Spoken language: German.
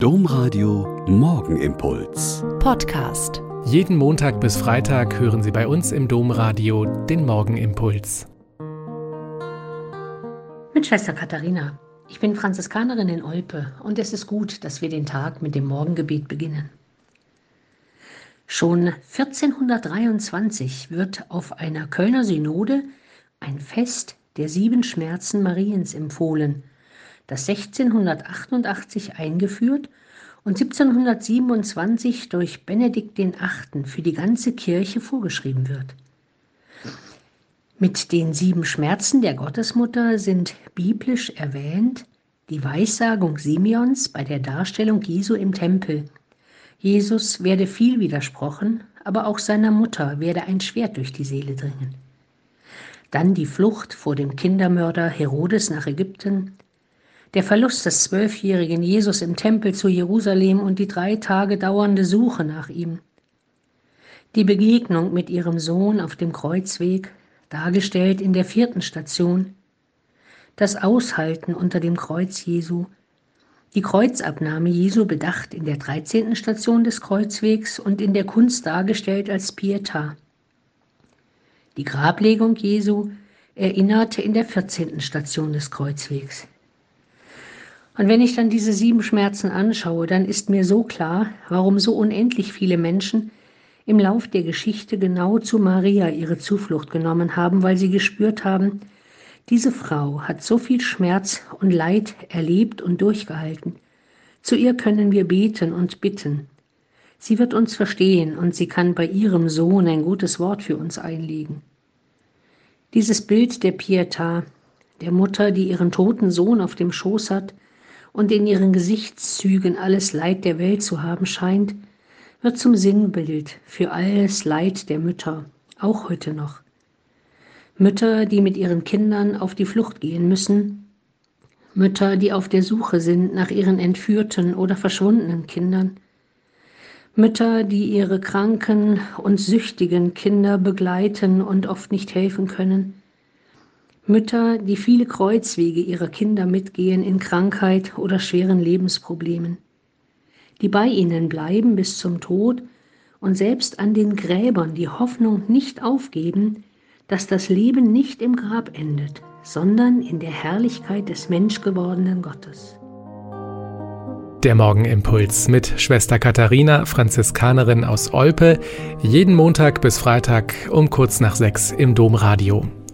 Domradio Morgenimpuls. Podcast. Jeden Montag bis Freitag hören Sie bei uns im Domradio den Morgenimpuls. Mit Schwester Katharina. Ich bin Franziskanerin in Olpe und es ist gut, dass wir den Tag mit dem Morgengebet beginnen. Schon 1423 wird auf einer Kölner Synode ein Fest der sieben Schmerzen Mariens empfohlen – das 1688 eingeführt und 1727 durch Benedikt VIII. für die ganze Kirche vorgeschrieben wird. Mit den sieben Schmerzen der Gottesmutter sind biblisch erwähnt die Weissagung Simeons bei der Darstellung Jesu im Tempel. Jesus werde viel widersprochen, aber auch seiner Mutter werde ein Schwert durch die Seele dringen. Dann die Flucht vor dem Kindermörder Herodes nach Ägypten, der Verlust des zwölfjährigen Jesus im Tempel zu Jerusalem und die drei Tage dauernde Suche nach ihm. Die Begegnung mit ihrem Sohn auf dem Kreuzweg, dargestellt in der vierten Station. Das Aushalten unter dem Kreuz Jesu. Die Kreuzabnahme Jesu bedacht in der 13. Station des Kreuzwegs und in der Kunst dargestellt als Pietà. Die Grablegung Jesu erinnerte in der 14. Station des Kreuzwegs. Und wenn ich dann diese sieben Schmerzen anschaue, dann ist mir so klar, warum so unendlich viele Menschen im Lauf der Geschichte genau zu Maria ihre Zuflucht genommen haben, weil sie gespürt haben, diese Frau hat so viel Schmerz und Leid erlebt und durchgehalten. Zu ihr können wir beten und bitten. Sie wird uns verstehen und sie kann bei ihrem Sohn ein gutes Wort für uns einlegen. Dieses Bild der Pietà, der Mutter, die ihren toten Sohn auf dem Schoß hat, und in ihren Gesichtszügen alles Leid der Welt zu haben scheint, wird zum Sinnbild für alles Leid der Mütter, auch heute noch. Mütter, die mit ihren Kindern auf die Flucht gehen müssen, Mütter, die auf der Suche sind nach ihren entführten oder verschwundenen Kindern, Mütter, die ihre kranken und süchtigen Kinder begleiten und oft nicht helfen können, Mütter, die viele Kreuzwege ihrer Kinder mitgehen in Krankheit oder schweren Lebensproblemen, die bei ihnen bleiben bis zum Tod und selbst an den Gräbern die Hoffnung nicht aufgeben, dass das Leben nicht im Grab endet, sondern in der Herrlichkeit des menschgewordenen Gottes. Der Morgenimpuls mit Schwester Katharina, Franziskanerin aus Olpe, jeden Montag bis Freitag um kurz nach sechs im Domradio.